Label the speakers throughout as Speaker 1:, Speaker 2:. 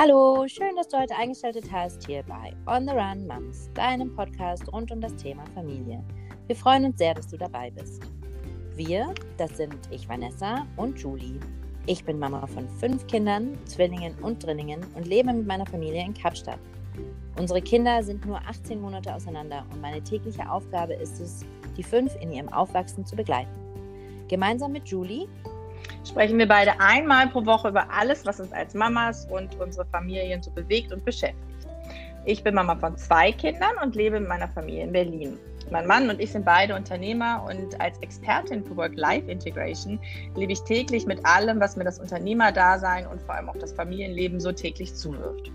Speaker 1: Hallo, schön, dass du heute eingeschaltet hast hier bei On the Run Moms, deinem Podcast rund um das Thema Familie. Wir freuen uns sehr, dass du dabei bist. Wir, das sind ich Vanessa und Julie. Ich bin Mama von fünf Kindern, Zwillingen und Drillingen und lebe mit meiner Familie in Kapstadt. Unsere Kinder sind nur 18 Monate auseinander und meine tägliche Aufgabe ist es, die fünf in ihrem Aufwachsen zu begleiten. Gemeinsam mit Julie
Speaker 2: sprechen wir beide einmal pro Woche über alles, was uns als Mamas und unsere Familien so bewegt und beschäftigt. Ich bin Mama von zwei Kindern und lebe mit meiner Familie in Berlin. Mein Mann und ich sind beide Unternehmer und als Expertin für Work-Life-Integration lebe ich täglich mit allem, was mir das Unternehmerdasein und vor allem auch das Familienleben so täglich zuwirft.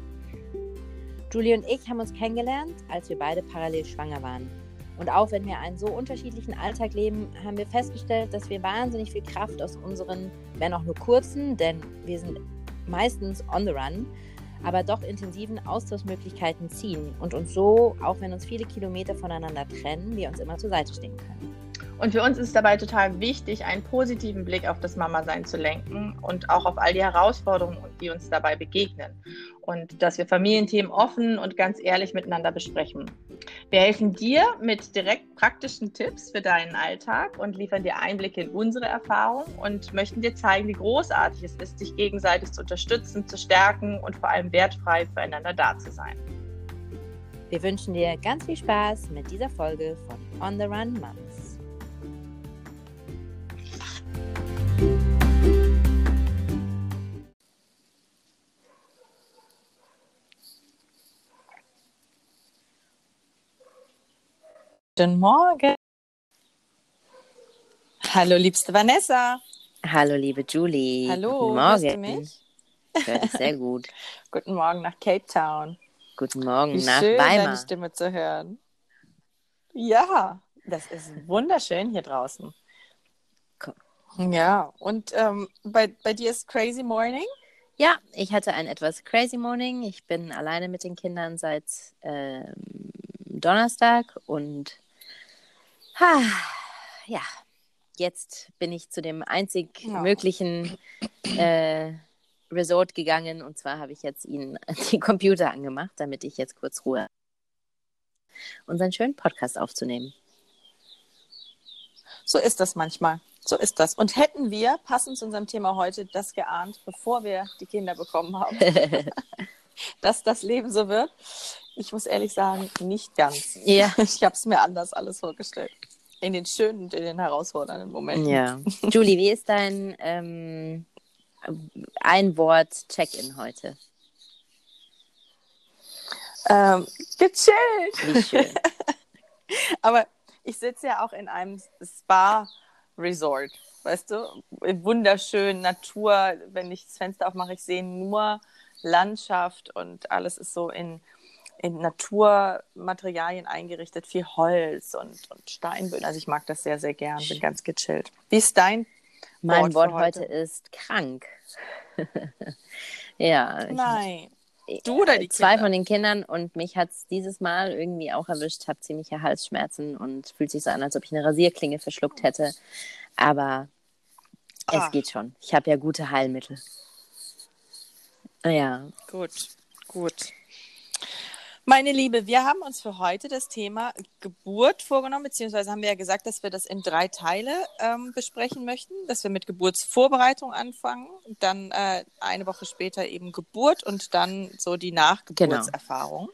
Speaker 1: Julie und ich haben uns kennengelernt, als wir beide parallel schwanger waren. Und auch wenn wir einen so unterschiedlichen Alltag leben, haben wir festgestellt, dass wir wahnsinnig viel Kraft aus unseren, wenn auch nur kurzen, denn wir sind meistens on the run, aber doch intensiven Austauschmöglichkeiten ziehen und uns so, auch wenn uns viele Kilometer voneinander trennen, wir uns immer zur Seite stehen können.
Speaker 2: Und für uns ist dabei total wichtig, einen positiven Blick auf das Mama-Sein zu lenken und auch auf all die Herausforderungen, die uns dabei begegnen. Und dass wir Familienthemen offen und ganz ehrlich miteinander besprechen. Wir helfen dir mit direkt praktischen Tipps für deinen Alltag und liefern dir Einblicke in unsere Erfahrung und möchten dir zeigen, wie großartig es ist, sich gegenseitig zu unterstützen, zu stärken und vor allem wertfrei füreinander da zu sein.
Speaker 1: Wir wünschen dir ganz viel Spaß mit dieser Folge von On the Run Moms.
Speaker 2: Guten Morgen. Hallo, liebste Vanessa.
Speaker 1: Hallo, liebe Julie.
Speaker 2: Hallo,
Speaker 1: Guten
Speaker 2: hörst
Speaker 1: Morgen.
Speaker 2: du mich?
Speaker 1: Ich höre dich sehr gut.
Speaker 2: Guten Morgen nach Cape Town.
Speaker 1: Guten Morgen
Speaker 2: Wie
Speaker 1: nach
Speaker 2: schön, deine
Speaker 1: Weimar.
Speaker 2: Stimme zu hören. Ja, das ist wunderschön hier draußen. Ja, und ähm, bei, bei dir ist Crazy Morning?
Speaker 1: Ja, ich hatte ein etwas crazy morning. Ich bin alleine mit den Kindern seit ähm, Donnerstag und ha, ja, jetzt bin ich zu dem einzig
Speaker 2: Ja.
Speaker 1: möglichen äh, Resort gegangen und zwar habe ich jetzt ihnen den Computer angemacht, damit ich jetzt kurz Ruhe unseren schönen Podcast aufzunehmen.
Speaker 2: So ist das manchmal. So ist das. Und hätten wir, passend zu unserem Thema heute, das geahnt, bevor wir die Kinder bekommen haben, dass das Leben so wird? Ich muss ehrlich sagen, nicht ganz.
Speaker 1: ja.
Speaker 2: Ich habe es mir anders alles vorgestellt. In den schönen und in den herausfordernden Momenten.
Speaker 1: ja. Julie, wie ist dein ähm, ein Wort Check-in heute?
Speaker 2: Ähm, gechillt.
Speaker 1: Wie schön.
Speaker 2: Aber ich sitze ja auch in einem Spa-Resort, weißt du? Wunderschön, Natur. Wenn ich das Fenster aufmache, ich sehe nur Landschaft und alles ist so in, in Naturmaterialien eingerichtet, viel Holz und, und Steinböden. Also ich mag das sehr, sehr gern, bin ganz gechillt. Wie ist dein
Speaker 1: Mein
Speaker 2: Wort
Speaker 1: Wort heute
Speaker 2: heute?
Speaker 1: ist krank. ja, ich,
Speaker 2: Nein. Du oder die
Speaker 1: zwei
Speaker 2: Kinder?
Speaker 1: von den Kindern und mich hat es dieses Mal irgendwie auch erwischt. habe ziemliche Halsschmerzen und fühlt sich so an, als ob ich eine Rasierklinge verschluckt hätte. Aber es
Speaker 2: Ah.
Speaker 1: geht schon. Ich habe ja gute Heilmittel. Ja,
Speaker 2: Gut, gut. Meine Liebe, wir haben uns für heute das Thema Geburt vorgenommen, beziehungsweise haben wir ja gesagt, dass wir das in drei Teile ähm, besprechen möchten, dass wir mit Geburtsvorbereitung anfangen, dann äh, eine Woche später eben Geburt und dann so die Nachgeburtserfahrung.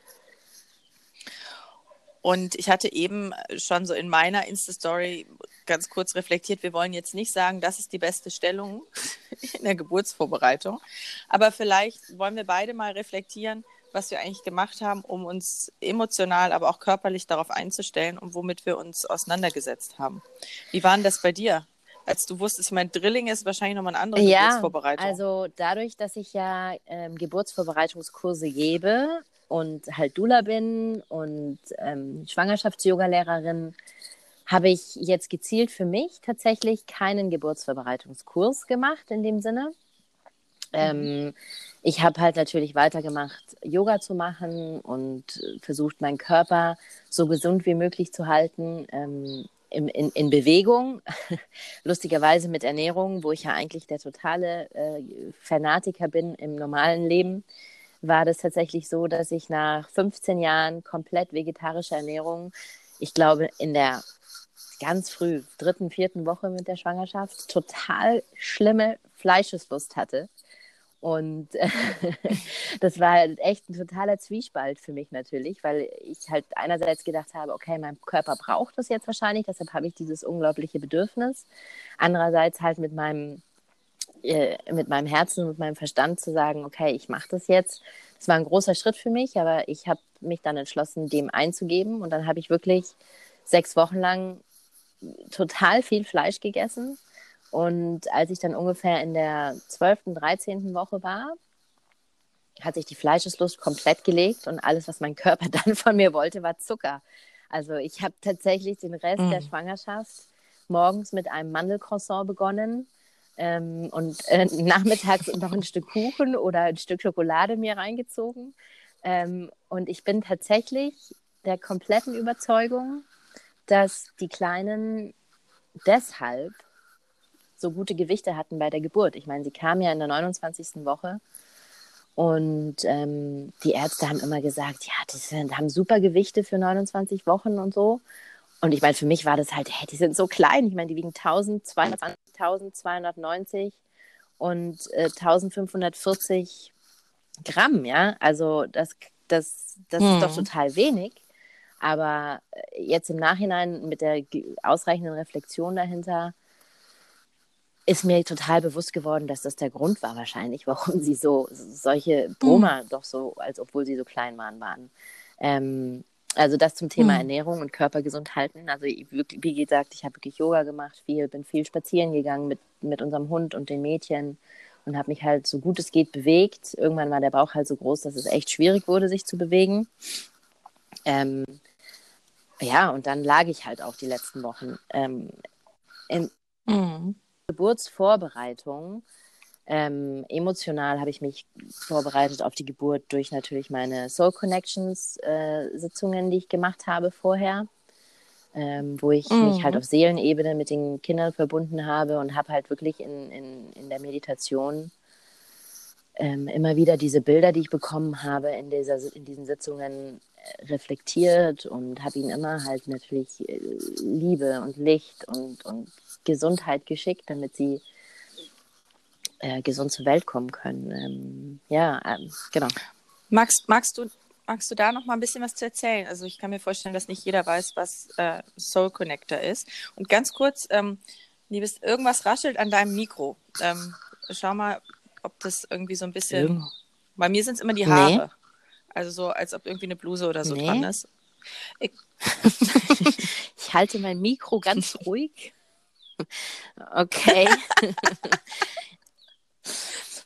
Speaker 2: Und ich hatte eben schon so in meiner Insta-Story ganz kurz reflektiert, wir wollen jetzt nicht sagen, das ist die beste Stellung in der Geburtsvorbereitung, aber vielleicht wollen wir beide mal reflektieren, was wir eigentlich gemacht haben, um uns emotional, aber auch körperlich darauf einzustellen und womit wir uns auseinandergesetzt haben. Wie war denn das bei dir? Als du wusstest, ich meine, Drilling ist wahrscheinlich nochmal eine andere
Speaker 1: ja
Speaker 2: Geburtsvorbereitung.
Speaker 1: also dadurch, dass ich ja ähm, Geburtsvorbereitungskurse gebe und halt Dula bin und ähm, Schwangerschafts-Yoga-Lehrerin, habe ich jetzt gezielt für mich tatsächlich keinen Geburtsvorbereitungskurs gemacht in dem Sinne. Ähm, ich habe halt natürlich weitergemacht, Yoga zu machen und versucht, meinen Körper so gesund wie möglich zu halten. Ähm, in, in, in Bewegung, lustigerweise mit Ernährung, wo ich ja eigentlich der totale äh, Fanatiker bin im normalen Leben, war das tatsächlich so, dass ich nach 15 Jahren komplett vegetarischer Ernährung, ich glaube, in der ganz früh, dritten, vierten Woche mit der Schwangerschaft, total schlimme Fleischeslust hatte. Und das war halt echt ein totaler Zwiespalt für mich natürlich, weil ich halt einerseits gedacht habe, okay, mein Körper braucht das jetzt wahrscheinlich, deshalb habe ich dieses unglaubliche Bedürfnis. Andererseits halt mit meinem, äh, mit meinem Herzen und meinem Verstand zu sagen, okay, ich mache das jetzt. Das war ein großer Schritt für mich, aber ich habe mich dann entschlossen, dem einzugeben. Und dann habe ich wirklich sechs Wochen lang total viel Fleisch gegessen und als ich dann ungefähr in der 12., 13. Woche war, hat sich die Fleischeslust komplett gelegt und alles, was mein Körper dann von mir wollte, war Zucker. Also ich habe tatsächlich den Rest mm. der Schwangerschaft morgens mit einem Mandelcroissant begonnen ähm, und äh, nachmittags noch ein Stück Kuchen oder ein Stück Schokolade mir reingezogen. Ähm, und ich bin tatsächlich der kompletten Überzeugung, dass die Kleinen deshalb so gute Gewichte hatten bei der Geburt. Ich meine, sie kam ja in der 29. Woche und ähm, die Ärzte haben immer gesagt, ja, die sind, haben super Gewichte für 29 Wochen und so. Und ich meine, für mich war das halt, hey, die sind so klein. Ich meine, die wiegen 1220, 1290 und äh, 1540 Gramm, ja. Also das, das, das hm. ist doch hm. total wenig. Aber äh, jetzt im Nachhinein mit der ausreichenden Reflexion dahinter ist mir total bewusst geworden, dass das der Grund war wahrscheinlich, warum sie so solche Broma mhm. doch so, als obwohl sie so klein waren, waren. Ähm, also das zum Thema mhm. Ernährung und Körpergesund halten. Also wie gesagt, ich habe wirklich Yoga gemacht, viel, bin viel spazieren gegangen mit, mit unserem Hund und den Mädchen und habe mich halt so gut es geht bewegt. Irgendwann war der Bauch halt so groß, dass es echt schwierig wurde, sich zu bewegen. Ähm, ja, und dann lag ich halt auch die letzten Wochen. Ähm, in, mhm. Geburtsvorbereitung. Ähm, emotional habe ich mich vorbereitet auf die Geburt durch natürlich meine Soul Connections äh, Sitzungen, die ich gemacht habe vorher, ähm, wo ich mhm. mich halt auf Seelenebene mit den Kindern verbunden habe und habe halt wirklich in, in, in der Meditation ähm, immer wieder diese Bilder, die ich bekommen habe, in, dieser, in diesen Sitzungen reflektiert und habe ihnen immer halt natürlich äh, Liebe und Licht und, und Gesundheit geschickt, damit sie äh, gesund zur Welt kommen können. Ähm, ja, ähm, genau.
Speaker 2: Magst, magst, du, magst du da noch mal ein bisschen was zu erzählen? Also ich kann mir vorstellen, dass nicht jeder weiß, was äh, Soul Connector ist. Und ganz kurz, ähm, liebes, irgendwas raschelt an deinem Mikro. Ähm, schau mal, ob das irgendwie so ein bisschen. Irgend... Bei mir sind es immer die Haare. Nee. Also so, als ob irgendwie eine Bluse oder so nee. dran ist.
Speaker 1: Ich... ich halte mein Mikro ganz ruhig. Okay.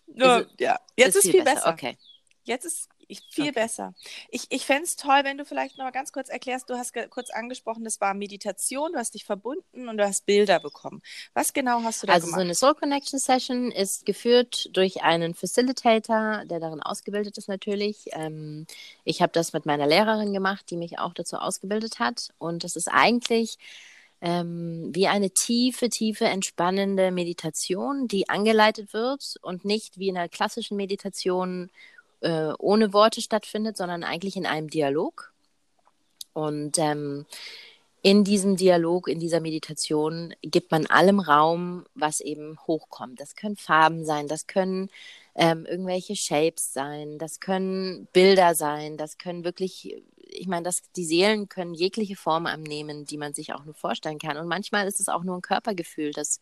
Speaker 2: Nur, ja, jetzt ist, ist viel besser. besser. Okay. Jetzt ist viel okay. besser. Ich, ich fände es toll, wenn du vielleicht noch mal ganz kurz erklärst, du hast kurz angesprochen, das war Meditation, du hast dich verbunden und du hast Bilder bekommen. Was genau hast du da
Speaker 1: also
Speaker 2: gemacht?
Speaker 1: Also so eine Soul Connection Session ist geführt durch einen Facilitator, der darin ausgebildet ist natürlich. Ähm, ich habe das mit meiner Lehrerin gemacht, die mich auch dazu ausgebildet hat. Und das ist eigentlich ähm, wie eine tiefe, tiefe, entspannende Meditation, die angeleitet wird und nicht wie in einer klassischen Meditation äh, ohne Worte stattfindet, sondern eigentlich in einem Dialog. Und ähm, in diesem Dialog, in dieser Meditation gibt man allem Raum, was eben hochkommt. Das können Farben sein, das können ähm, irgendwelche Shapes sein, das können Bilder sein, das können wirklich ich meine, dass die Seelen können jegliche Form annehmen, die man sich auch nur vorstellen kann. Und manchmal ist es auch nur ein Körpergefühl, das,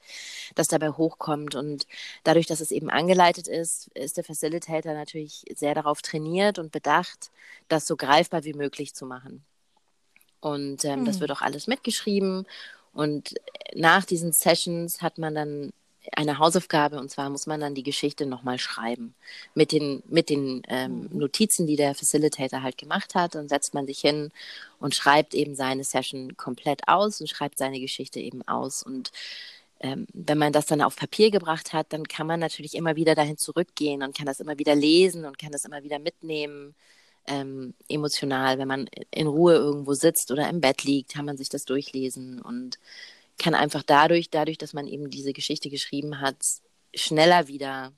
Speaker 1: das dabei hochkommt. Und dadurch, dass es eben angeleitet ist, ist der Facilitator natürlich sehr darauf trainiert und bedacht, das so greifbar wie möglich zu machen. Und ähm, hm. das wird auch alles mitgeschrieben. Und nach diesen Sessions hat man dann eine Hausaufgabe und zwar muss man dann die Geschichte nochmal schreiben mit den, mit den ähm, mhm. Notizen, die der Facilitator halt gemacht hat. Dann setzt man sich hin und schreibt eben seine Session komplett aus und schreibt seine Geschichte eben aus. Und ähm, wenn man das dann auf Papier gebracht hat, dann kann man natürlich immer wieder dahin zurückgehen und kann das immer wieder lesen und kann das immer wieder mitnehmen. Ähm, emotional, wenn man in Ruhe irgendwo sitzt oder im Bett liegt, kann man sich das durchlesen und kann einfach dadurch, dadurch, dass man eben diese Geschichte geschrieben hat, schneller wieder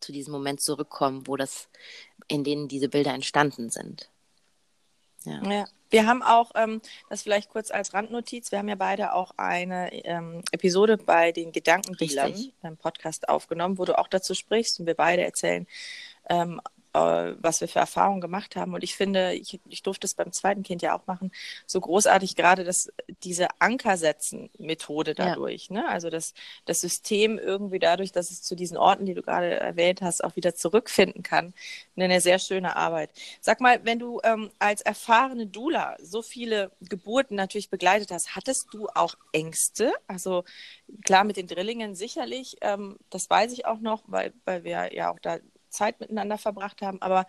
Speaker 1: zu diesem Moment zurückkommen, wo das in denen diese Bilder entstanden sind.
Speaker 2: Ja. ja. Wir haben auch, ähm, das vielleicht kurz als Randnotiz, wir haben ja beide auch eine ähm, Episode bei den Gedankendealern beim Podcast aufgenommen, wo du auch dazu sprichst und wir beide erzählen ähm, äh, was wir für Erfahrungen gemacht haben. Und ich finde, ich, ich durfte es beim zweiten Kind ja auch machen, so großartig gerade dass diese Ankersetzen-Methode dadurch. Ja. Ne? Also das, das System irgendwie dadurch, dass es zu diesen Orten, die du gerade erwähnt hast, auch wieder zurückfinden kann. Eine sehr schöne Arbeit. Sag mal, wenn du ähm, als erfahrene Dula so viele Geburten natürlich begleitet hast, hattest du auch Ängste? Also klar, mit den Drillingen sicherlich, ähm, das weiß ich auch noch, weil, weil wir ja auch da Zeit miteinander verbracht haben. Aber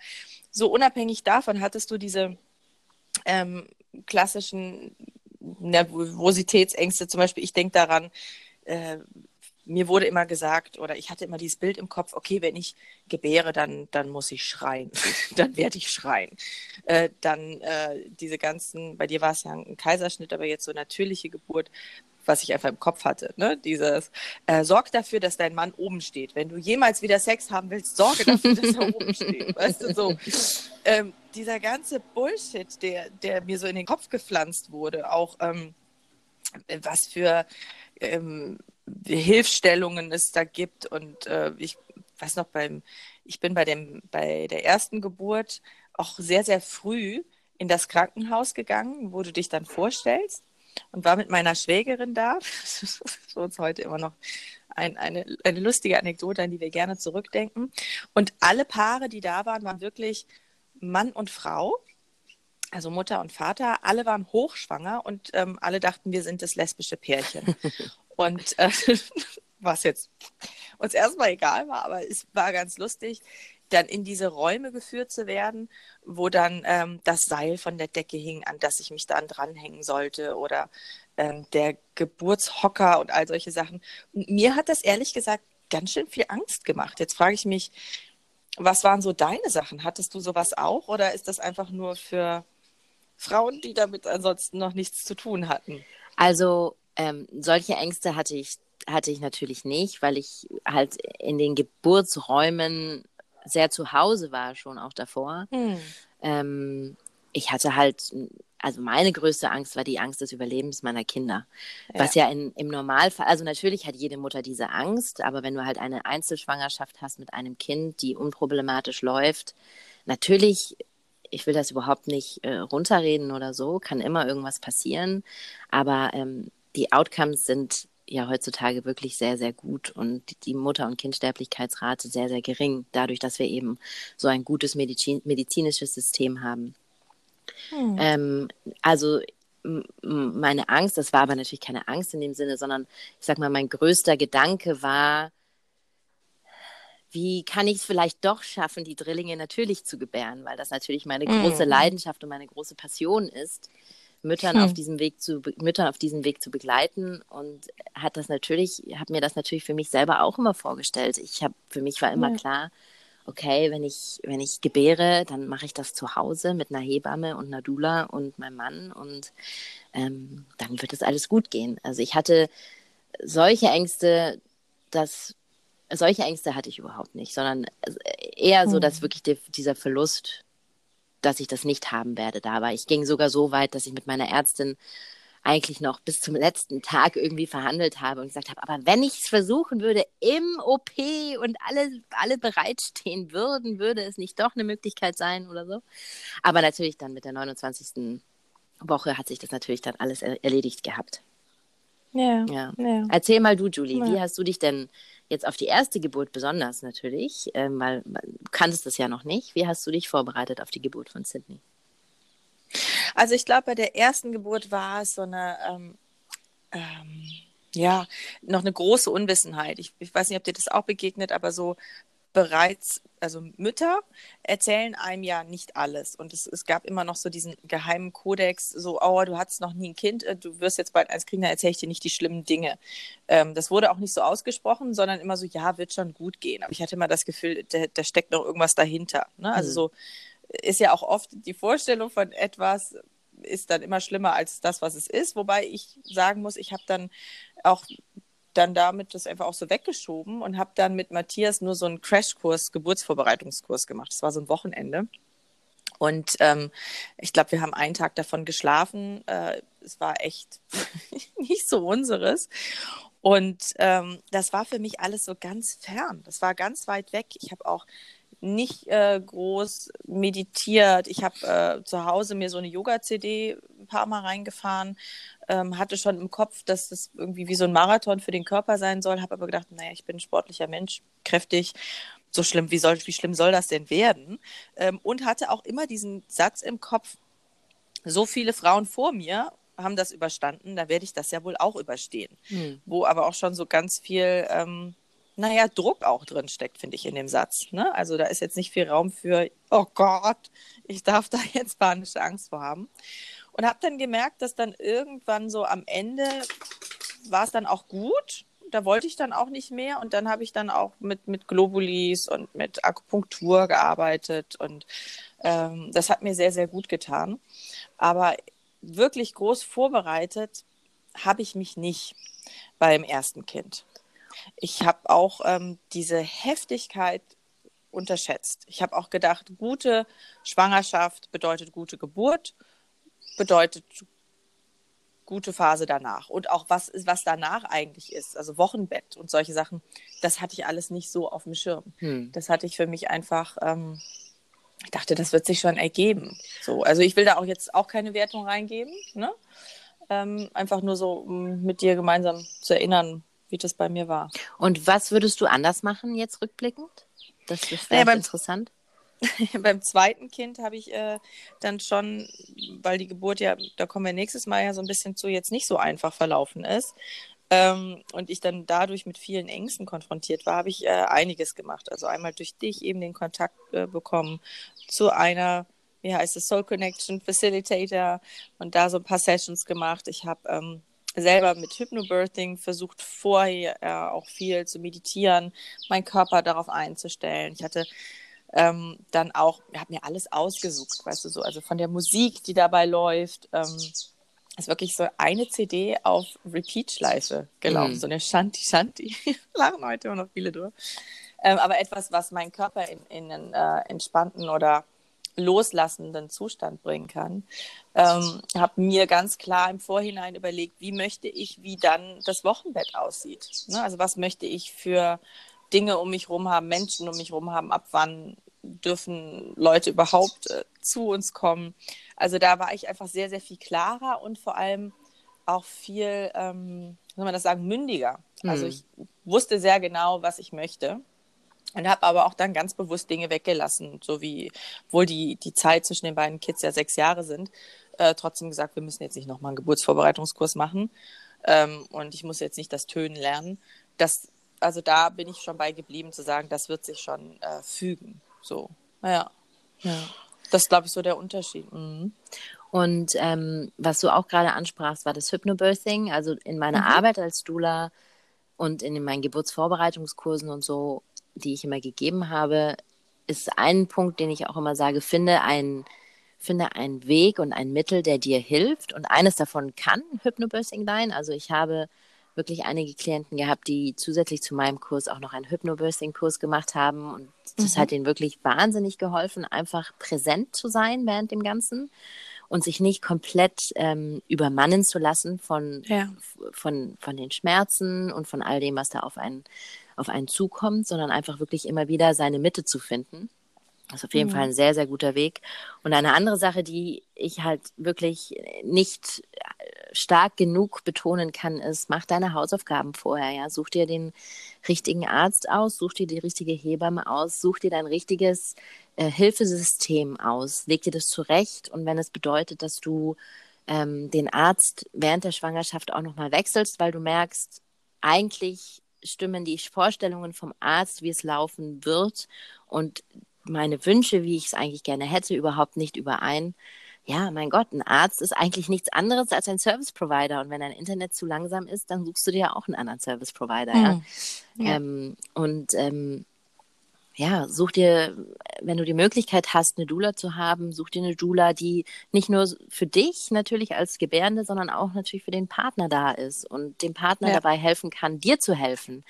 Speaker 2: so unabhängig davon hattest du diese ähm, klassischen Nervositätsängste. Zum Beispiel, ich denke daran, äh, mir wurde immer gesagt, oder ich hatte immer dieses Bild im Kopf, okay, wenn ich gebäre, dann, dann muss ich schreien. dann werde ich schreien. Äh, dann äh, diese ganzen, bei dir war es ja ein Kaiserschnitt, aber jetzt so natürliche Geburt, was ich einfach im Kopf hatte. Ne? Dieses, äh, sorg dafür, dass dein Mann oben steht. Wenn du jemals wieder Sex haben willst, sorge dafür, dass er oben steht. Weißt du, so. Ähm, dieser ganze Bullshit, der, der mir so in den Kopf gepflanzt wurde, auch ähm, was für ähm, Hilfstellungen es da gibt. Und äh, ich weiß noch, beim, ich bin bei, dem, bei der ersten Geburt auch sehr, sehr früh in das Krankenhaus gegangen, wo du dich dann vorstellst und war mit meiner Schwägerin da. Das ist für uns heute immer noch ein, eine, eine lustige Anekdote, an die wir gerne zurückdenken. Und alle Paare, die da waren, waren wirklich Mann und Frau, also Mutter und Vater. Alle waren hochschwanger und ähm, alle dachten, wir sind das lesbische Pärchen. und äh, was jetzt uns erstmal egal war, aber es war ganz lustig dann in diese Räume geführt zu werden, wo dann ähm, das Seil von der Decke hing, an das ich mich dann dranhängen sollte oder ähm, der Geburtshocker und all solche Sachen. Und mir hat das ehrlich gesagt ganz schön viel Angst gemacht. Jetzt frage ich mich, was waren so deine Sachen? Hattest du sowas auch oder ist das einfach nur für Frauen, die damit ansonsten noch nichts zu tun hatten?
Speaker 1: Also ähm, solche Ängste hatte ich hatte ich natürlich nicht, weil ich halt in den Geburtsräumen sehr zu Hause war, schon auch davor. Hm. Ähm, ich hatte halt, also meine größte Angst war die Angst des Überlebens meiner Kinder. Ja. Was ja in, im Normalfall, also natürlich hat jede Mutter diese Angst, aber wenn du halt eine Einzelschwangerschaft hast mit einem Kind, die unproblematisch läuft, natürlich ich will das überhaupt nicht äh, runterreden oder so, kann immer irgendwas passieren, aber ähm, die Outcomes sind ja heutzutage wirklich sehr, sehr gut und die Mutter- und Kindsterblichkeitsrate sehr, sehr gering, dadurch, dass wir eben so ein gutes Medizin medizinisches System haben. Hm. Ähm, also meine Angst, das war aber natürlich keine Angst in dem Sinne, sondern ich sag mal, mein größter Gedanke war, wie kann ich es vielleicht doch schaffen, die Drillinge natürlich zu gebären, weil das natürlich meine große hm. Leidenschaft und meine große Passion ist. Müttern hm. auf diesem Weg zu Müttern auf diesem Weg zu begleiten und hat das natürlich habe mir das natürlich für mich selber auch immer vorgestellt. Ich habe für mich war immer ja. klar, okay, wenn ich wenn ich gebäre, dann mache ich das zu Hause mit einer Hebamme und einer Dula und meinem Mann und ähm, dann wird es alles gut gehen. Also ich hatte solche Ängste, dass solche Ängste hatte ich überhaupt nicht, sondern eher so, dass hm. wirklich die, dieser Verlust dass ich das nicht haben werde da war. Ich ging sogar so weit, dass ich mit meiner Ärztin eigentlich noch bis zum letzten Tag irgendwie verhandelt habe und gesagt habe, aber wenn ich es versuchen würde im OP und alle, alle bereitstehen würden, würde es nicht doch eine Möglichkeit sein oder so. Aber natürlich dann mit der 29. Woche hat sich das natürlich dann alles erledigt gehabt. Ja. ja. ja. Erzähl mal du, Julie, ja. wie hast du dich denn jetzt auf die erste Geburt besonders natürlich, ähm, weil du kanntest das ja noch nicht. Wie hast du dich vorbereitet auf die Geburt von Sydney?
Speaker 2: Also ich glaube, bei der ersten Geburt war es so eine, ähm, ähm, ja, noch eine große Unwissenheit. Ich, ich, weiß nicht, ob dir das auch begegnet, aber so bereits, also Mütter erzählen einem ja nicht alles. Und es, es gab immer noch so diesen geheimen Kodex, so, oh, du hattest noch nie ein Kind, äh, du wirst jetzt bald eins kriegen, dann erzähle ich dir nicht die schlimmen Dinge. Ähm, das wurde auch nicht so ausgesprochen, sondern immer so, ja, wird schon gut gehen. Aber ich hatte immer das Gefühl, da, da steckt noch irgendwas dahinter. Ne? Also mhm. so ist ja auch oft die Vorstellung von etwas, ist dann immer schlimmer als das, was es ist. Wobei ich sagen muss, ich habe dann auch dann damit das einfach auch so weggeschoben und habe dann mit Matthias nur so einen Crashkurs, Geburtsvorbereitungskurs gemacht. Das war so ein Wochenende. Und ähm, ich glaube, wir haben einen Tag davon geschlafen. Äh, es war echt nicht so unseres. Und ähm, das war für mich alles so ganz fern. Das war ganz weit weg. Ich habe auch nicht äh, groß meditiert. Ich habe äh, zu Hause mir so eine Yoga-CD paar Mal reingefahren, ähm, hatte schon im Kopf, dass das irgendwie wie so ein Marathon für den Körper sein soll, habe aber gedacht, naja, ich bin ein sportlicher Mensch, kräftig. So schlimm, wie, soll, wie schlimm soll das denn werden? Ähm, und hatte auch immer diesen Satz im Kopf, so viele Frauen vor mir haben das überstanden, da werde ich das ja wohl auch überstehen. Hm. Wo aber auch schon so ganz viel, ähm, naja, Druck auch drin steckt, finde ich, in dem Satz. Ne? Also da ist jetzt nicht viel Raum für, oh Gott, ich darf da jetzt panische Angst vor haben. Und habe dann gemerkt, dass dann irgendwann so am Ende war es dann auch gut. Da wollte ich dann auch nicht mehr. Und dann habe ich dann auch mit, mit Globulis und mit Akupunktur gearbeitet. Und ähm, das hat mir sehr, sehr gut getan. Aber wirklich groß vorbereitet habe ich mich nicht beim ersten Kind. Ich habe auch ähm, diese Heftigkeit unterschätzt. Ich habe auch gedacht, gute Schwangerschaft bedeutet gute Geburt, bedeutet gute Phase danach. Und auch was, was danach eigentlich ist, also Wochenbett und solche Sachen, das hatte ich alles nicht so auf dem Schirm. Hm. Das hatte ich für mich einfach ähm, ich dachte, das wird sich schon ergeben. So, also ich will da auch jetzt auch keine Wertung reingeben, ne? Ähm, einfach nur so um mit dir gemeinsam zu erinnern, wie das bei mir war.
Speaker 1: Und was würdest du anders machen jetzt rückblickend? Das ist naja, beim, interessant.
Speaker 2: beim zweiten Kind habe ich äh, dann schon, weil die Geburt ja, da kommen wir nächstes Mal ja so ein bisschen zu, jetzt nicht so einfach verlaufen ist, ähm, und ich dann dadurch mit vielen Ängsten konfrontiert war, habe ich äh, einiges gemacht. Also einmal durch dich eben den Kontakt äh, bekommen zu einer, wie heißt es, Soul Connection Facilitator und da so ein paar Sessions gemacht. Ich habe ähm, selber mit Hypnobirthing versucht, vorher äh, auch viel zu meditieren, meinen Körper darauf einzustellen. Ich hatte ähm, dann auch, ich habe mir alles ausgesucht, weißt du so, also von der Musik, die dabei läuft. Ähm, ist wirklich so eine CD auf Repeat-Schleife gelaufen, mm. so eine Shanti Shanti. Lachen heute immer noch viele durch. Ähm, aber etwas, was meinen Körper in, in einen äh, entspannten oder loslassenden Zustand bringen kann. Ähm, habe mir ganz klar im Vorhinein überlegt, wie möchte ich, wie dann das Wochenbett aussieht. Ne? Also was möchte ich für Dinge um mich herum haben, Menschen um mich herum haben, ab wann dürfen Leute überhaupt äh, zu uns kommen. Also da war ich einfach sehr, sehr viel klarer und vor allem auch viel, ähm, soll man das sagen, mündiger. Mhm. Also ich wusste sehr genau, was ich möchte. Und habe aber auch dann ganz bewusst Dinge weggelassen, so wie, obwohl die, die Zeit zwischen den beiden Kids ja sechs Jahre sind, äh, trotzdem gesagt, wir müssen jetzt nicht nochmal einen Geburtsvorbereitungskurs machen. Ähm, und ich muss jetzt nicht das Tönen lernen. Das, also da bin ich schon bei geblieben zu sagen, das wird sich schon äh, fügen. So, naja. Ja. Das ist, glaube ich, so der Unterschied. Mhm.
Speaker 1: Und ähm, was du auch gerade ansprachst, war das Hypnobirthing. Also in meiner mhm. Arbeit als Dula und in meinen Geburtsvorbereitungskursen und so, die ich immer gegeben habe, ist ein Punkt, den ich auch immer sage, finde ein finde einen Weg und ein Mittel, der dir hilft. Und eines davon kann Hypnobirthing sein. Also ich habe wirklich einige Klienten gehabt, die zusätzlich zu meinem Kurs auch noch einen Hypnobirthing-Kurs gemacht haben. Und das mhm. hat ihnen wirklich wahnsinnig geholfen, einfach präsent zu sein während dem Ganzen und sich nicht komplett ähm, übermannen zu lassen von, ja. von, von den Schmerzen und von all dem, was da auf einen, auf einen zukommt, sondern einfach wirklich immer wieder seine Mitte zu finden. Das ist auf jeden mhm. Fall ein sehr, sehr guter Weg. Und eine andere Sache, die ich halt wirklich nicht stark genug betonen kann, ist, mach deine Hausaufgaben vorher, ja. Such dir den richtigen Arzt aus, such dir die richtige Hebamme aus, such dir dein richtiges äh, Hilfesystem aus, leg dir das zurecht und wenn es bedeutet, dass du ähm, den Arzt während der Schwangerschaft auch nochmal wechselst, weil du merkst, eigentlich stimmen die Vorstellungen vom Arzt, wie es laufen wird und meine Wünsche, wie ich es eigentlich gerne hätte, überhaupt nicht überein, ja, mein Gott, ein Arzt ist eigentlich nichts anderes als ein Service Provider. Und wenn dein Internet zu langsam ist, dann suchst du dir ja auch einen anderen Service Provider. Mhm. Ja? ja. Ähm, und ähm, ja, such dir, wenn du die Möglichkeit hast, eine Doula zu haben, such dir eine Doula, die nicht nur für dich natürlich als Gebärende, sondern auch natürlich für den Partner da ist und dem Partner ja. dabei helfen kann, dir zu helfen.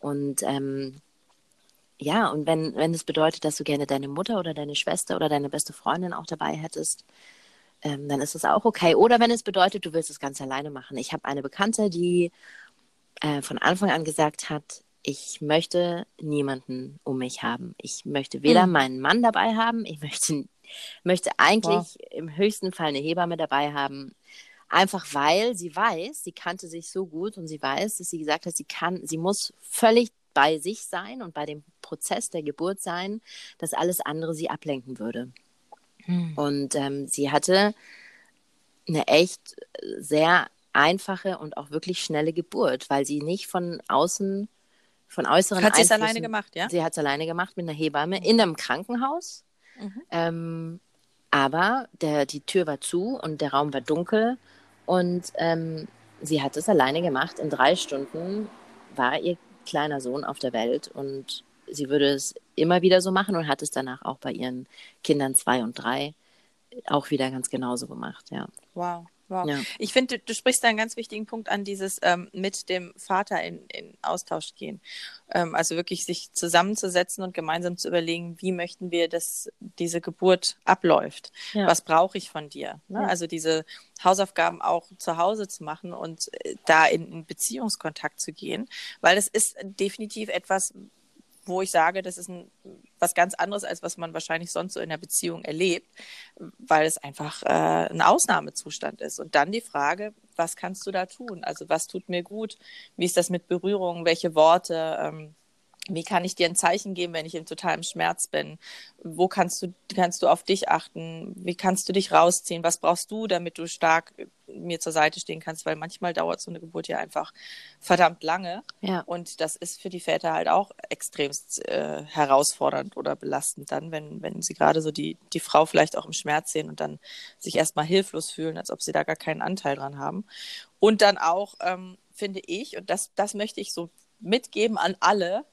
Speaker 1: Und ähm, ja, und wenn, wenn es bedeutet, dass du gerne deine Mutter oder deine Schwester oder deine beste Freundin auch dabei hättest, ähm, dann ist es auch okay. Oder wenn es bedeutet, du willst es ganz alleine machen. Ich habe eine Bekannte, die äh, von Anfang an gesagt hat, ich möchte niemanden um mich haben. Ich möchte weder mhm. meinen Mann dabei haben, ich möchte, möchte eigentlich wow. im höchsten Fall eine Hebamme dabei haben. Einfach weil sie weiß, sie kannte sich so gut und sie weiß, dass sie gesagt hat, sie kann, sie muss völlig bei sich sein und bei dem Prozess der Geburt sein, dass alles andere sie ablenken würde. Mhm. Und ähm, sie hatte eine echt sehr einfache und auch wirklich schnelle Geburt, weil sie nicht von außen von äußeren
Speaker 2: Hat sie es alleine gemacht, ja?
Speaker 1: Sie hat es alleine gemacht mit einer Hebamme in einem Krankenhaus. Mhm. Ähm, aber der, die Tür war zu und der Raum war dunkel und ähm, sie hat es alleine gemacht. In drei Stunden war ihr kleiner Sohn auf der Welt und sie würde es immer wieder so machen und hat es danach auch bei ihren Kindern zwei und drei auch wieder ganz genauso gemacht, ja.
Speaker 2: Wow. Wow. Ja. Ich finde, du, du, sprichst da einen ganz wichtigen Punkt an, dieses ähm, mit dem Vater in, in Austausch gehen. Ähm, also wirklich sich zusammenzusetzen und gemeinsam zu überlegen, wie möchten wir, dass diese Geburt abläuft? Ja. Was brauche ich von dir? Ne? Ja. Also diese Hausaufgaben auch zu Hause zu machen und äh, da in, in Beziehungskontakt zu gehen, weil es ist definitiv etwas, wo ich sage, das ist ein, was ganz anderes, als was man wahrscheinlich sonst so in der Beziehung erlebt, weil es einfach äh, ein Ausnahmezustand ist. Und dann die Frage, was kannst du da tun? Also was tut mir gut? Wie ist das mit Berührung? Welche Worte? Ähm, wie kann ich dir ein Zeichen geben, wenn ich in totalem Schmerz bin? Wo kannst du, kannst du auf dich achten? Wie kannst du dich rausziehen? Was brauchst du, damit du stark mir zur Seite stehen kannst? Weil manchmal dauert so eine Geburt ja einfach verdammt lange. Ja. Und das ist für die Väter halt auch extremst äh, herausfordernd oder belastend dann, wenn, wenn sie gerade so die, die Frau vielleicht auch im Schmerz sehen und dann sich erstmal hilflos fühlen, als ob sie da gar keinen Anteil dran haben. Und dann auch, ähm, finde ich, und das, das möchte ich so mitgeben an alle,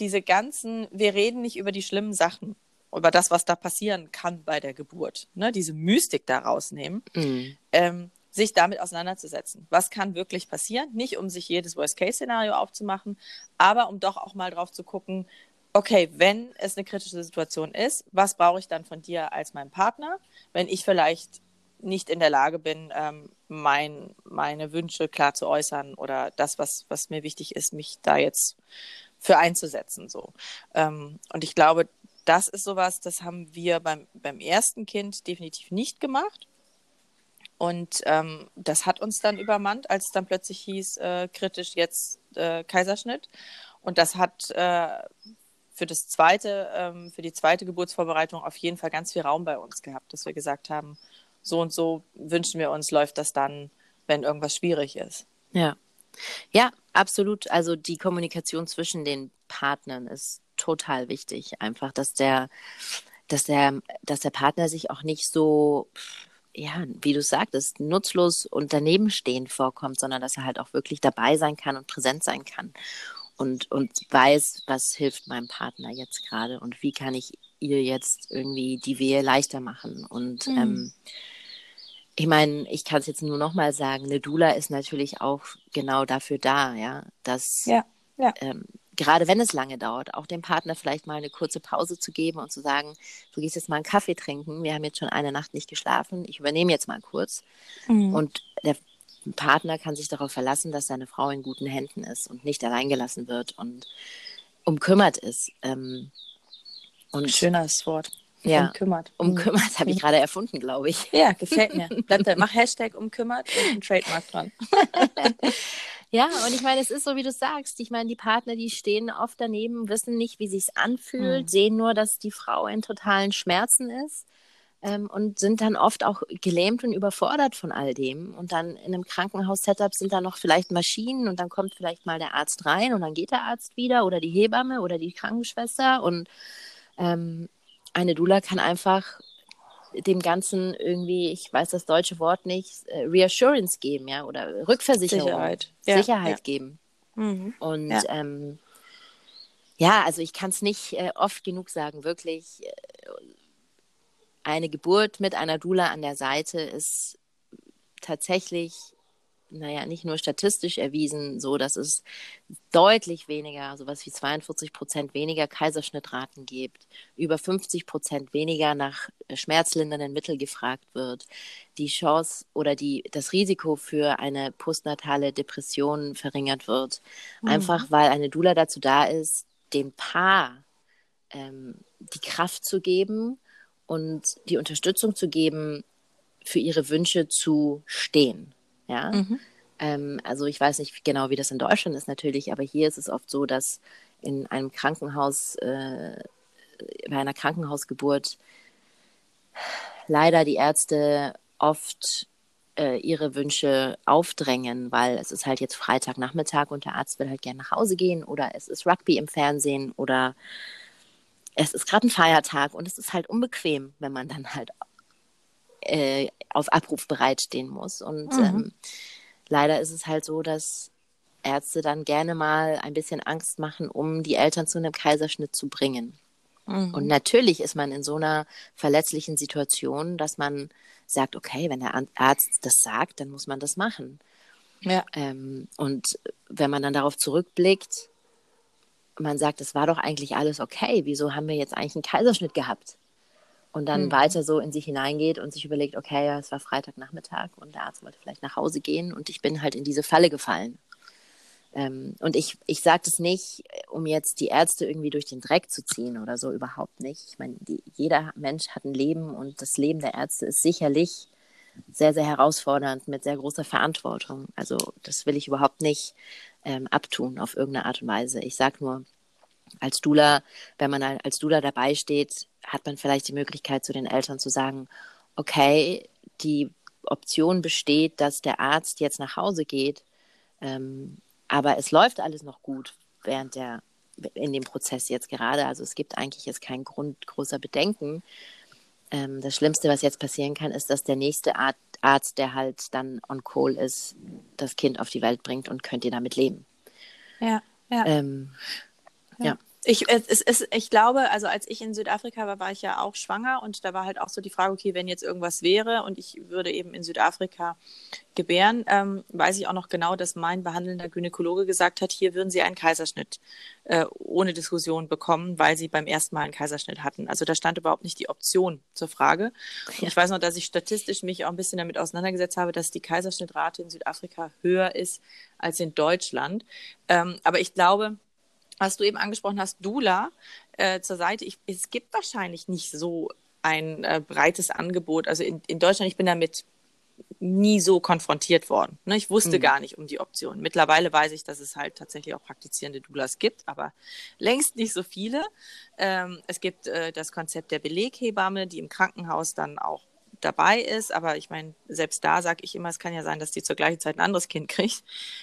Speaker 2: diese ganzen, wir reden nicht über die schlimmen Sachen, über das, was da passieren kann bei der Geburt, ne? diese Mystik da rausnehmen, mhm. ähm, sich damit auseinanderzusetzen. Was kann wirklich passieren? Nicht, um sich jedes Worst-Case-Szenario aufzumachen, aber um doch auch mal drauf zu gucken, okay, wenn es eine kritische Situation ist, was brauche ich dann von dir als mein Partner, wenn ich vielleicht nicht in der Lage bin, ähm, mein, meine Wünsche klar zu äußern oder das, was, was mir wichtig ist, mich da jetzt für einzusetzen. So. Ähm, und ich glaube, das ist sowas, das haben wir beim, beim ersten Kind definitiv nicht gemacht. Und ähm, das hat uns dann übermannt, als es dann plötzlich hieß, äh, kritisch jetzt äh, Kaiserschnitt. Und das hat äh, für das zweite, ähm, für die zweite Geburtsvorbereitung auf jeden Fall ganz viel Raum bei uns gehabt, dass wir gesagt haben, so und so wünschen wir uns, läuft das dann, wenn irgendwas schwierig ist.
Speaker 1: Ja. Ja, absolut. Also die Kommunikation zwischen den Partnern ist total wichtig. Einfach, dass der, dass der, dass der Partner sich auch nicht so, ja, wie du sagtest, nutzlos und daneben stehen vorkommt, sondern dass er halt auch wirklich dabei sein kann und präsent sein kann. Und, und weiß, was hilft meinem Partner jetzt gerade und wie kann ich ihr jetzt irgendwie die Wehe leichter machen. Und mhm. ähm, ich meine, ich kann es jetzt nur noch mal sagen, eine Dula ist natürlich auch genau dafür da, ja, dass ja, ja. Ähm, gerade wenn es lange dauert, auch dem Partner vielleicht mal eine kurze Pause zu geben und zu sagen, du gehst jetzt mal einen Kaffee trinken, wir haben jetzt schon eine Nacht nicht geschlafen, ich übernehme jetzt mal kurz. Mhm. Und der Partner kann sich darauf verlassen, dass seine Frau in guten Händen ist und nicht alleingelassen wird und umkümmert ist. Ähm,
Speaker 2: und Schönes Wort.
Speaker 1: Ja, umkümmert. Umkümmert habe ich gerade erfunden, glaube ich.
Speaker 2: Ja, gefällt mir. Mach Hashtag umkümmert und ein Trademark dran.
Speaker 1: ja, und ich meine, es ist so, wie du sagst. Ich meine, die Partner, die stehen oft daneben, wissen nicht, wie sich anfühlt, mhm. sehen nur, dass die Frau in totalen Schmerzen ist ähm, und sind dann oft auch gelähmt und überfordert von all dem. Und dann in einem Krankenhaus-Setup sind da noch vielleicht Maschinen und dann kommt vielleicht mal der Arzt rein und dann geht der Arzt wieder oder die Hebamme oder die Krankenschwester und ähm, eine Dula kann einfach dem Ganzen irgendwie, ich weiß das deutsche Wort nicht, äh, Reassurance geben, ja, oder Rückversicherung,
Speaker 2: Sicherheit,
Speaker 1: Sicherheit ja, geben. Mhm. Und ja. Ähm, ja, also ich kann es nicht äh, oft genug sagen, wirklich. Äh, eine Geburt mit einer Dula an der Seite ist tatsächlich naja, nicht nur statistisch erwiesen, so dass es deutlich weniger, sowas wie 42 Prozent weniger Kaiserschnittraten gibt, über 50 Prozent weniger nach schmerzlindernden Mitteln gefragt wird, die Chance oder die, das Risiko für eine postnatale Depression verringert wird, mhm. einfach weil eine Dula dazu da ist, dem Paar ähm, die Kraft zu geben und die Unterstützung zu geben, für ihre Wünsche zu stehen. Ja. Mhm. Ähm, also ich weiß nicht genau, wie das in Deutschland ist natürlich, aber hier ist es oft so, dass in einem Krankenhaus, äh, bei einer Krankenhausgeburt leider die Ärzte oft äh, ihre Wünsche aufdrängen, weil es ist halt jetzt Freitagnachmittag und der Arzt will halt gerne nach Hause gehen oder es ist Rugby im Fernsehen oder es ist gerade ein Feiertag und es ist halt unbequem, wenn man dann halt äh, auf Abruf bereitstehen muss. Und mhm. ähm, leider ist es halt so, dass Ärzte dann gerne mal ein bisschen Angst machen, um die Eltern zu einem Kaiserschnitt zu bringen. Mhm. Und natürlich ist man in so einer verletzlichen Situation, dass man sagt, okay, wenn der Arzt das sagt, dann muss man das machen. Ja. Ähm, und wenn man dann darauf zurückblickt, man sagt, es war doch eigentlich alles okay, wieso haben wir jetzt eigentlich einen Kaiserschnitt gehabt? Und dann mhm. weiter so in sich hineingeht und sich überlegt, okay, ja, es war Freitagnachmittag und der Arzt wollte vielleicht nach Hause gehen und ich bin halt in diese Falle gefallen. Ähm, und ich, ich sage das nicht, um jetzt die Ärzte irgendwie durch den Dreck zu ziehen oder so, überhaupt nicht. Ich meine, jeder Mensch hat ein Leben und das Leben der Ärzte ist sicherlich sehr, sehr herausfordernd mit sehr großer Verantwortung. Also das will ich überhaupt nicht ähm, abtun auf irgendeine Art und Weise. Ich sage nur, als Dula, wenn man als Dula dabei steht, hat man vielleicht die Möglichkeit zu den Eltern zu sagen, okay, die Option besteht, dass der Arzt jetzt nach Hause geht, ähm, aber es läuft alles noch gut während der in dem Prozess jetzt gerade. Also es gibt eigentlich jetzt keinen Grund großer Bedenken. Ähm, das Schlimmste, was jetzt passieren kann, ist, dass der nächste Arzt, der halt dann on call ist, das Kind auf die Welt bringt und könnt ihr damit leben.
Speaker 2: Ja, ja. Ähm, ja. Ich, es, es, ich glaube, also als ich in Südafrika war, war ich ja auch schwanger und da war halt auch so die Frage, okay, wenn jetzt irgendwas wäre und ich würde eben in Südafrika gebären, ähm, weiß ich auch noch genau, dass mein behandelnder Gynäkologe gesagt hat, hier würden Sie einen Kaiserschnitt äh, ohne Diskussion bekommen, weil Sie beim ersten Mal einen Kaiserschnitt hatten. Also da stand überhaupt nicht die Option zur Frage. Ja. Ich weiß noch, dass ich statistisch mich auch ein bisschen damit auseinandergesetzt habe, dass die Kaiserschnittrate in Südafrika höher ist als in Deutschland. Ähm, aber ich glaube, was du eben angesprochen hast, Dula äh, zur Seite. Ich, es gibt wahrscheinlich nicht so ein äh, breites Angebot. Also in, in Deutschland, ich bin damit nie so konfrontiert worden. Ne? Ich wusste mhm. gar nicht um die Option. Mittlerweile weiß ich, dass es halt tatsächlich auch praktizierende Doulas gibt, aber längst nicht so viele. Ähm, es gibt äh, das Konzept der Beleghebamme, die im Krankenhaus dann auch dabei ist. Aber ich meine, selbst da sage ich immer, es kann ja sein, dass die zur gleichen Zeit ein anderes Kind kriegt.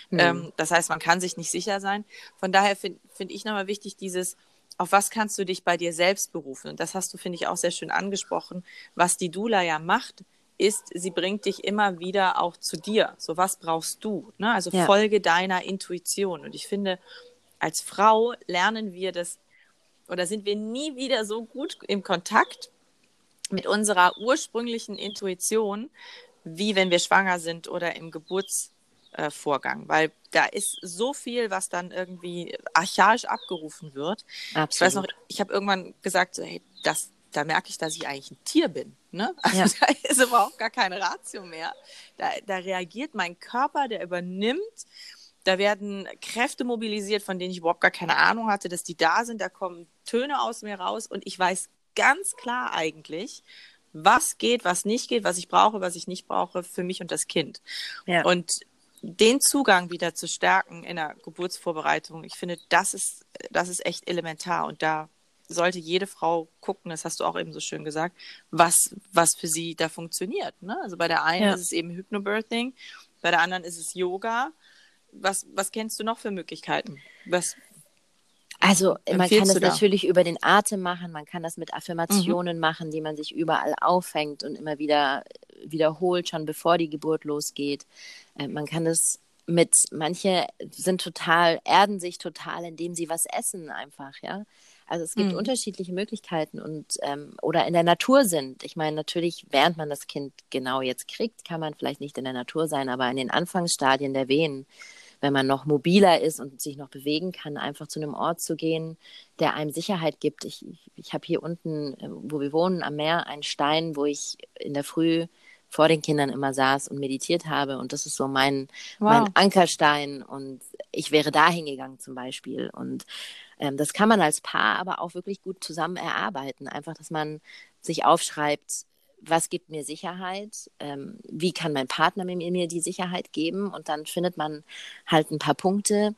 Speaker 2: Mhm. Ähm, das heißt, man kann sich nicht sicher sein. Von daher finde find ich nochmal wichtig, dieses, auf was kannst du dich bei dir selbst berufen? Und das hast du, finde ich, auch sehr schön angesprochen. Was die Dula ja macht, ist, sie bringt dich immer wieder auch zu dir. So, was brauchst du? Ne? Also ja. folge deiner Intuition. Und ich finde, als Frau lernen wir das oder sind wir nie wieder so gut im Kontakt mit unserer ursprünglichen Intuition, wie wenn wir schwanger sind oder im Geburtsvorgang, weil da ist so viel, was dann irgendwie archaisch abgerufen wird. Absolut. Ich weiß noch, ich habe irgendwann gesagt, so, hey, das, da merke ich, dass ich eigentlich ein Tier bin. Ne? Also ja. da ist überhaupt gar keine Ratio mehr. Da, da reagiert mein Körper, der übernimmt. Da werden Kräfte mobilisiert, von denen ich überhaupt gar keine Ahnung hatte, dass die da sind. Da kommen Töne aus mir raus und ich weiß ganz klar eigentlich, was geht, was nicht geht, was ich brauche, was ich nicht brauche für mich und das Kind. Ja. Und den Zugang wieder zu stärken in der Geburtsvorbereitung, ich finde, das ist, das ist echt elementar und da sollte jede Frau gucken, das hast du auch eben so schön gesagt, was, was für sie da funktioniert. Ne? Also bei der einen ja. ist es eben Hypnobirthing, bei der anderen ist es Yoga. Was, was kennst du noch für Möglichkeiten? Was,
Speaker 1: also man kann das natürlich über den Atem machen, man kann das mit Affirmationen mhm. machen, die man sich überall aufhängt und immer wieder wiederholt, schon bevor die Geburt losgeht. Äh, man kann das mit, manche sind total, erden sich total, indem sie was essen einfach, ja. Also es gibt mhm. unterschiedliche Möglichkeiten und ähm, oder in der Natur sind. Ich meine, natürlich, während man das Kind genau jetzt kriegt, kann man vielleicht nicht in der Natur sein, aber in den Anfangsstadien der Wehen, wenn man noch mobiler ist und sich noch bewegen kann, einfach zu einem Ort zu gehen, der einem Sicherheit gibt. Ich, ich, ich habe hier unten, äh, wo wir wohnen, am Meer, einen Stein, wo ich in der Früh vor den Kindern immer saß und meditiert habe. Und das ist so mein, wow. mein Ankerstein. Und ich wäre da hingegangen zum Beispiel. Und ähm, das kann man als Paar aber auch wirklich gut zusammen erarbeiten. Einfach, dass man sich aufschreibt, was gibt mir Sicherheit, ähm, wie kann mein Partner mir, mir die Sicherheit geben. Und dann findet man halt ein paar Punkte,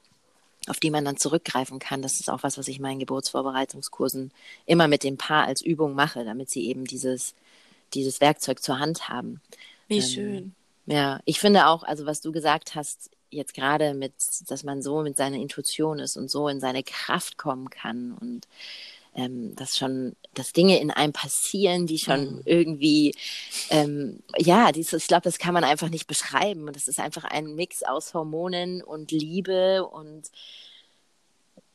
Speaker 1: auf die man dann zurückgreifen kann. Das ist auch was, was ich in meinen Geburtsvorbereitungskursen immer mit dem Paar als Übung mache, damit sie eben dieses dieses Werkzeug zur Hand haben.
Speaker 2: Wie ähm, schön.
Speaker 1: Ja, ich finde auch, also was du gesagt hast, jetzt gerade mit, dass man so mit seiner Intuition ist und so in seine Kraft kommen kann und ähm, dass schon, dass Dinge in einem passieren, die schon mhm. irgendwie, ähm, ja, dieses, ich glaube, das kann man einfach nicht beschreiben. Und das ist einfach ein Mix aus Hormonen und Liebe und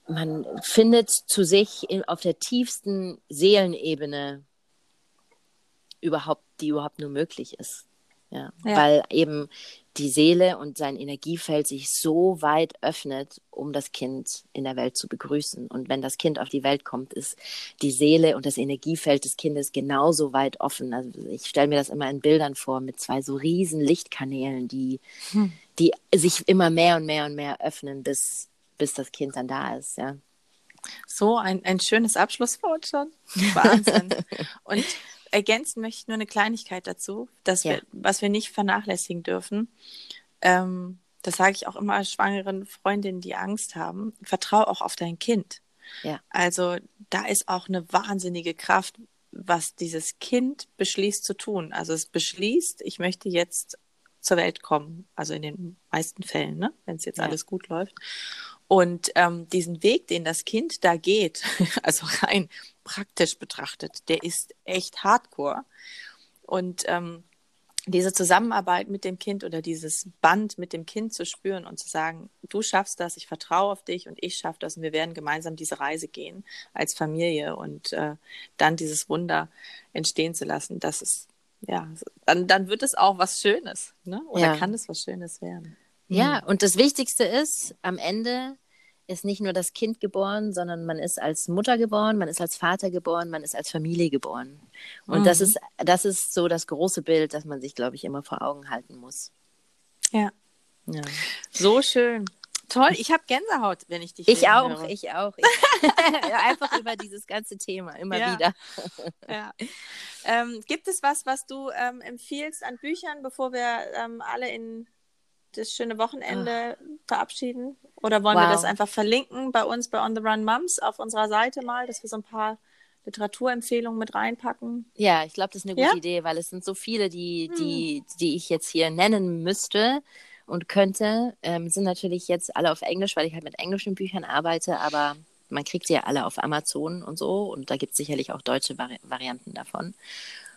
Speaker 1: man findet zu sich in, auf der tiefsten Seelenebene überhaupt, die überhaupt nur möglich ist. Ja, ja. Weil eben die Seele und sein Energiefeld sich so weit öffnet, um das Kind in der Welt zu begrüßen. Und wenn das Kind auf die Welt kommt, ist die Seele und das Energiefeld des Kindes genauso weit offen. Also ich stelle mir das immer in Bildern vor mit zwei so riesen Lichtkanälen, die, hm. die sich immer mehr und mehr und mehr öffnen, bis, bis das Kind dann da ist, ja.
Speaker 2: So ein, ein schönes Abschlusswort schon. Wahnsinn. und ergänzen möchte ich nur eine Kleinigkeit dazu, dass ja. wir, was wir nicht vernachlässigen dürfen. Ähm, das sage ich auch immer schwangeren Freundinnen, die Angst haben. Vertrau auch auf dein Kind. Ja. Also da ist auch eine wahnsinnige Kraft, was dieses Kind beschließt zu tun. Also es beschließt, ich möchte jetzt zur Welt kommen. Also in den meisten Fällen, ne? wenn es jetzt ja. alles gut läuft. Und ähm, diesen Weg, den das Kind da geht, also rein praktisch betrachtet, der ist echt hardcore. Und ähm, diese Zusammenarbeit mit dem Kind oder dieses Band mit dem Kind zu spüren und zu sagen, du schaffst das, ich vertraue auf dich und ich schaffe das und wir werden gemeinsam diese Reise gehen als Familie und äh, dann dieses Wunder entstehen zu lassen, das ist, ja, dann, dann wird es auch was Schönes, ne? oder ja. kann es was Schönes werden.
Speaker 1: Ja, mhm. und das Wichtigste ist, am Ende ist nicht nur das Kind geboren, sondern man ist als Mutter geboren, man ist als Vater geboren, man ist als Familie geboren. Und mhm. das ist, das ist so das große Bild, das man sich, glaube ich, immer vor Augen halten muss.
Speaker 2: Ja. ja. So schön. Toll, ich habe Gänsehaut, wenn ich dich
Speaker 1: Ich auch, höre. ich auch. Ich, einfach über dieses ganze Thema, immer ja. wieder.
Speaker 2: ja. Ähm, gibt es was, was du ähm, empfiehlst an Büchern, bevor wir ähm, alle in das schöne Wochenende Ach. verabschieden? Oder wollen wow. wir das einfach verlinken bei uns bei On the Run Moms auf unserer Seite mal, dass wir so ein paar Literaturempfehlungen mit reinpacken?
Speaker 1: Ja, ich glaube, das ist eine gute ja? Idee, weil es sind so viele, die, die, hm. die ich jetzt hier nennen müsste und könnte. Ähm, sind natürlich jetzt alle auf Englisch, weil ich halt mit englischen Büchern arbeite, aber man kriegt sie ja alle auf Amazon und so und da gibt es sicherlich auch deutsche Vari Varianten davon.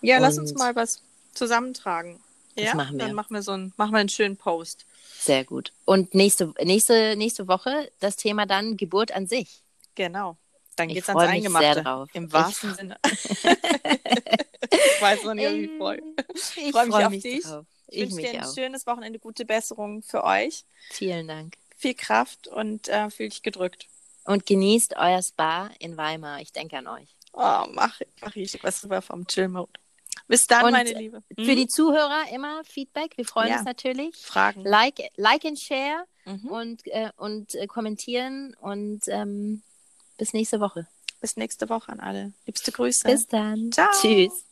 Speaker 2: Ja, und lass uns mal was zusammentragen. Das ja, machen wir. Dann machen wir so einen, machen wir einen schönen Post.
Speaker 1: Sehr gut. Und nächste, nächste, nächste Woche das Thema dann Geburt an sich.
Speaker 2: Genau. Dann geht es ans Eingemachte. Sehr drauf. Im wahrsten ich Sinne. ich weiß noch nicht, wie ich freue. Ich freue mich freu auf mich dich. Drauf. Ich, ich wünsche dir ein auch. schönes Wochenende, gute Besserung für euch.
Speaker 1: Vielen Dank.
Speaker 2: Viel Kraft und äh, fühl dich gedrückt.
Speaker 1: Und genießt euer Spa in Weimar. Ich denke an euch.
Speaker 2: Oh, mach, mach ich. Was war vom Chill-Mode. Bis dann, und meine Liebe.
Speaker 1: Mhm. Für die Zuhörer immer Feedback. Wir freuen ja. uns natürlich.
Speaker 2: Fragen.
Speaker 1: Like, like and share mhm. und, äh, und äh, kommentieren und ähm, bis nächste Woche.
Speaker 2: Bis nächste Woche an alle. Liebste Grüße.
Speaker 1: Bis dann.
Speaker 2: Ciao.
Speaker 1: Tschüss.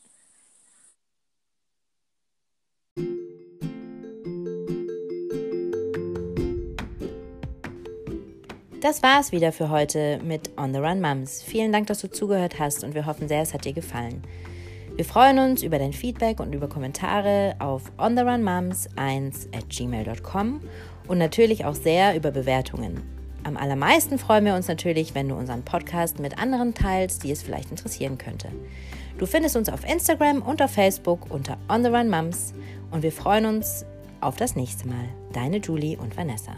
Speaker 1: Das war es wieder für heute mit On the Run Mums. Vielen Dank, dass du zugehört hast und wir hoffen sehr, es hat dir gefallen. Wir freuen uns über dein Feedback und über Kommentare auf ontherunmoms1 at gmail.com und natürlich auch sehr über Bewertungen. Am allermeisten freuen wir uns natürlich, wenn du unseren Podcast mit anderen teilst, die es vielleicht interessieren könnte. Du findest uns auf Instagram und auf Facebook unter On und wir freuen uns Auf das nächste Mal. Deine Julie und Vanessa.